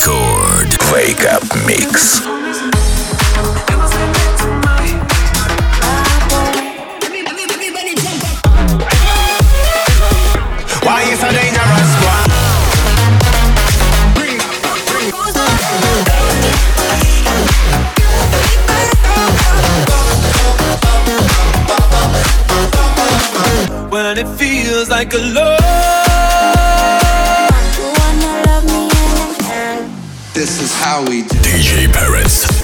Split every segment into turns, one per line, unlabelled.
Record. Wake Up Mix.
Why you so dangerous, boy?
When it feels like a love.
This is how we do.
DJ Paris.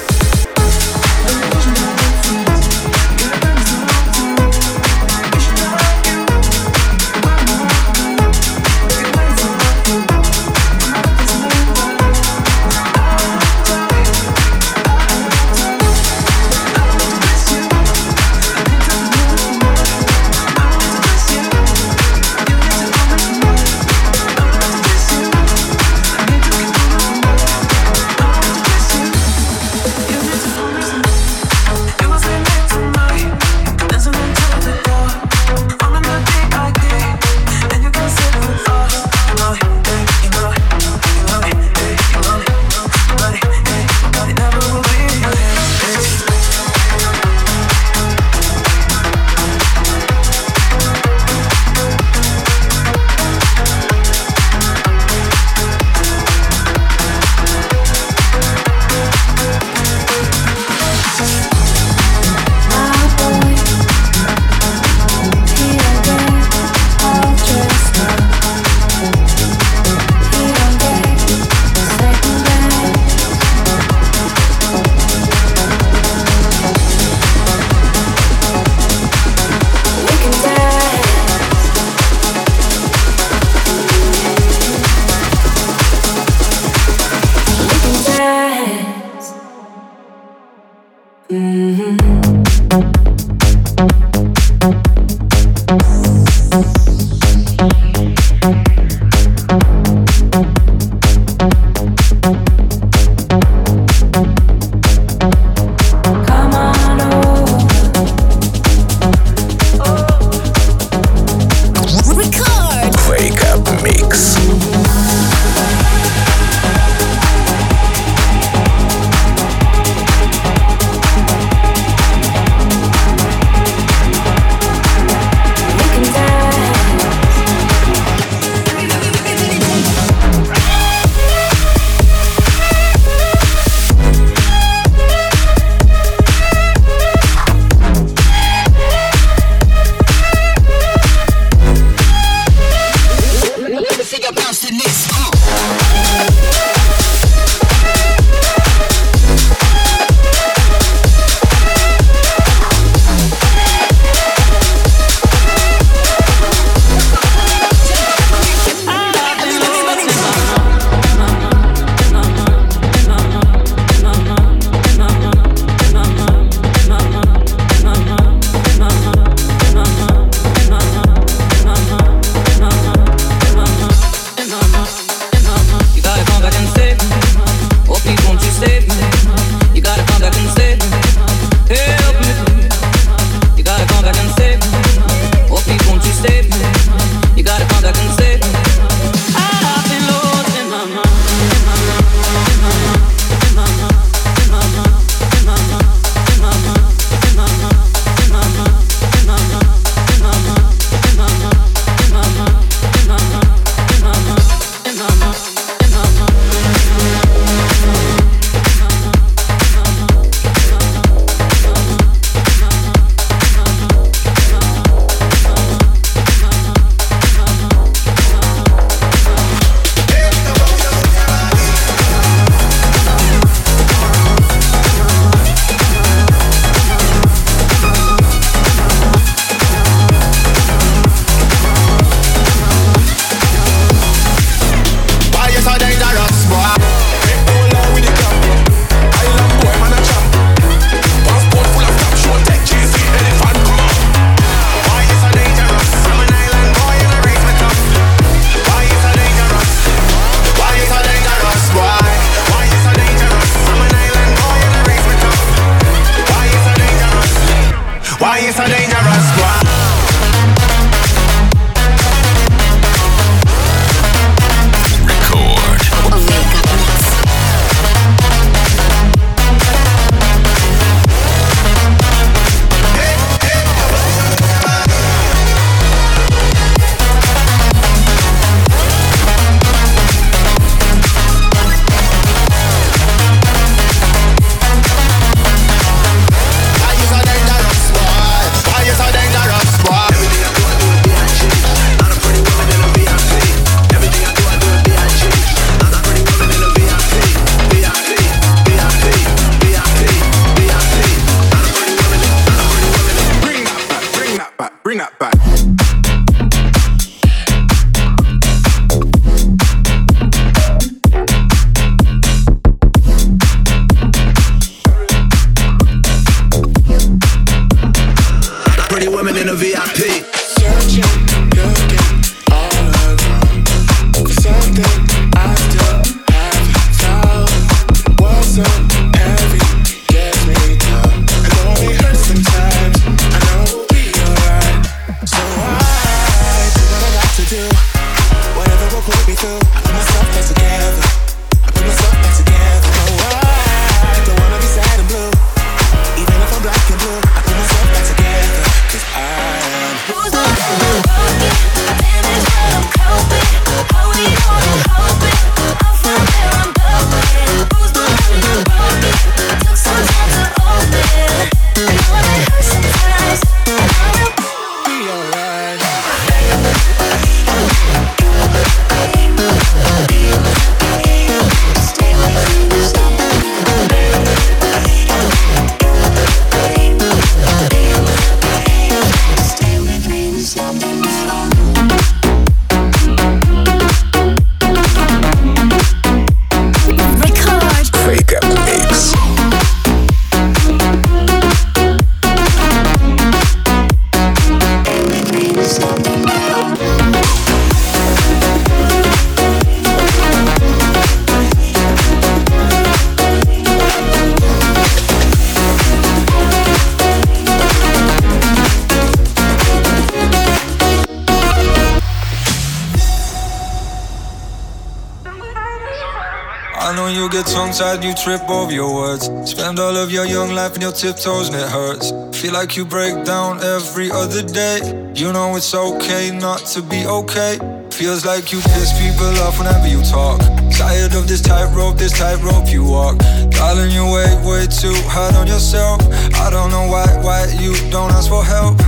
I know you get tongue tied, you trip over your words. Spend all of your young life in your tiptoes and it hurts. Feel like you break down every other day. You know it's okay not to be okay. Feels like you piss people off whenever you talk. Tired of this tightrope, this tightrope you walk. Darling, you way, way too hard on yourself. I don't know why, why you don't ask for help.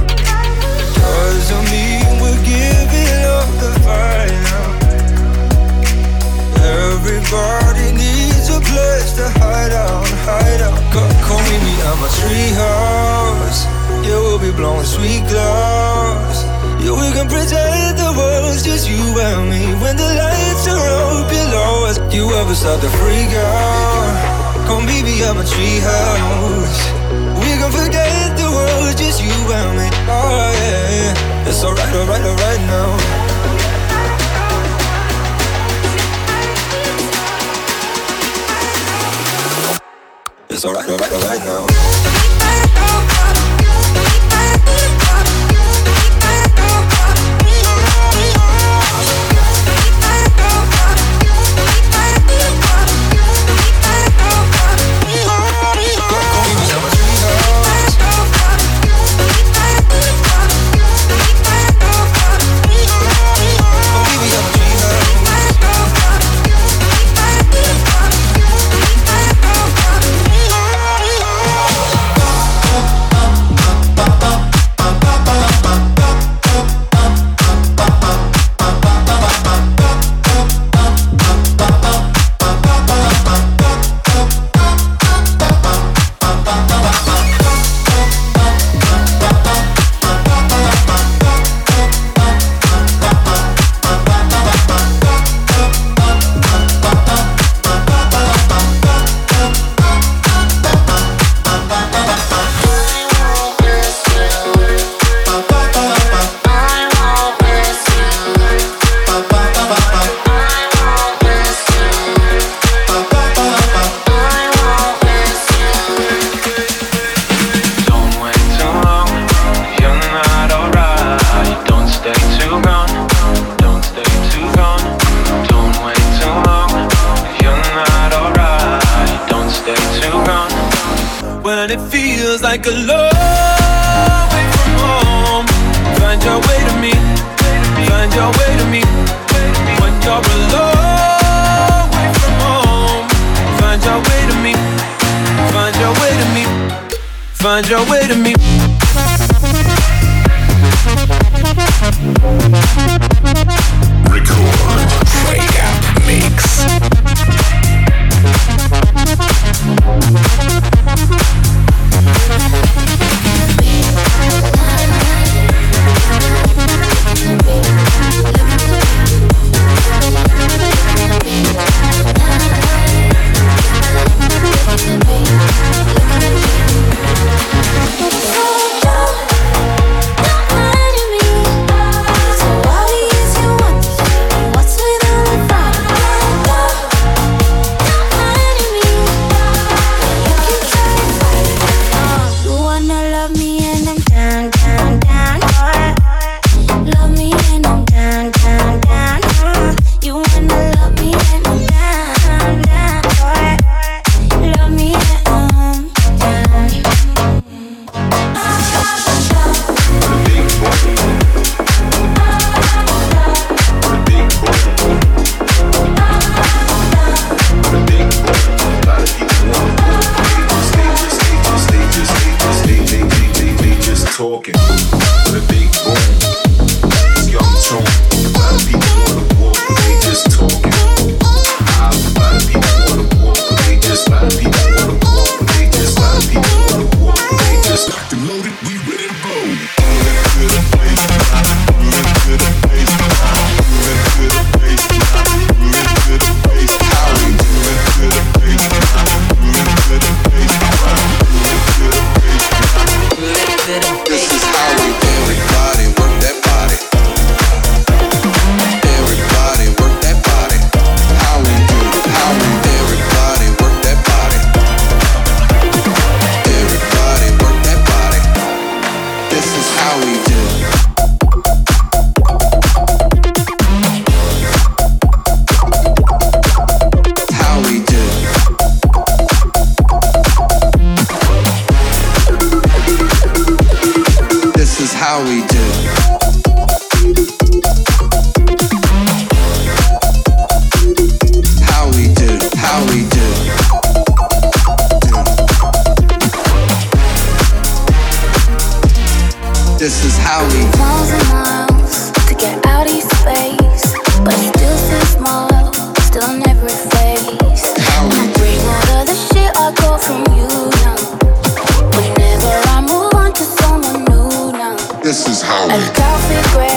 At my treehouse. Yeah, we'll be blowing sweet clouds. Yeah, we can pretend the world's just you and me when the lights are out below us. You ever start to freak out? Come meet me at my treehouse. We can forget the world's just you and me. Oh yeah, it's alright, alright, alright now. It's alright, alright, alright now.
Stay.
When it feels like a long way from home, find your way to me. Find your way to me. When you're a long way from home, find your way to me. Find your way to me. Find your way to me.
Record.
Howie.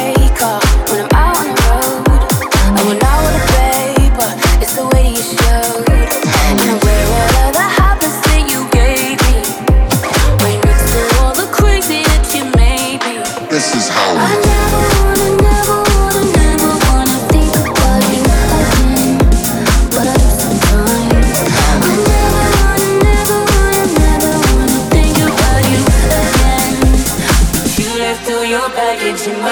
tonight.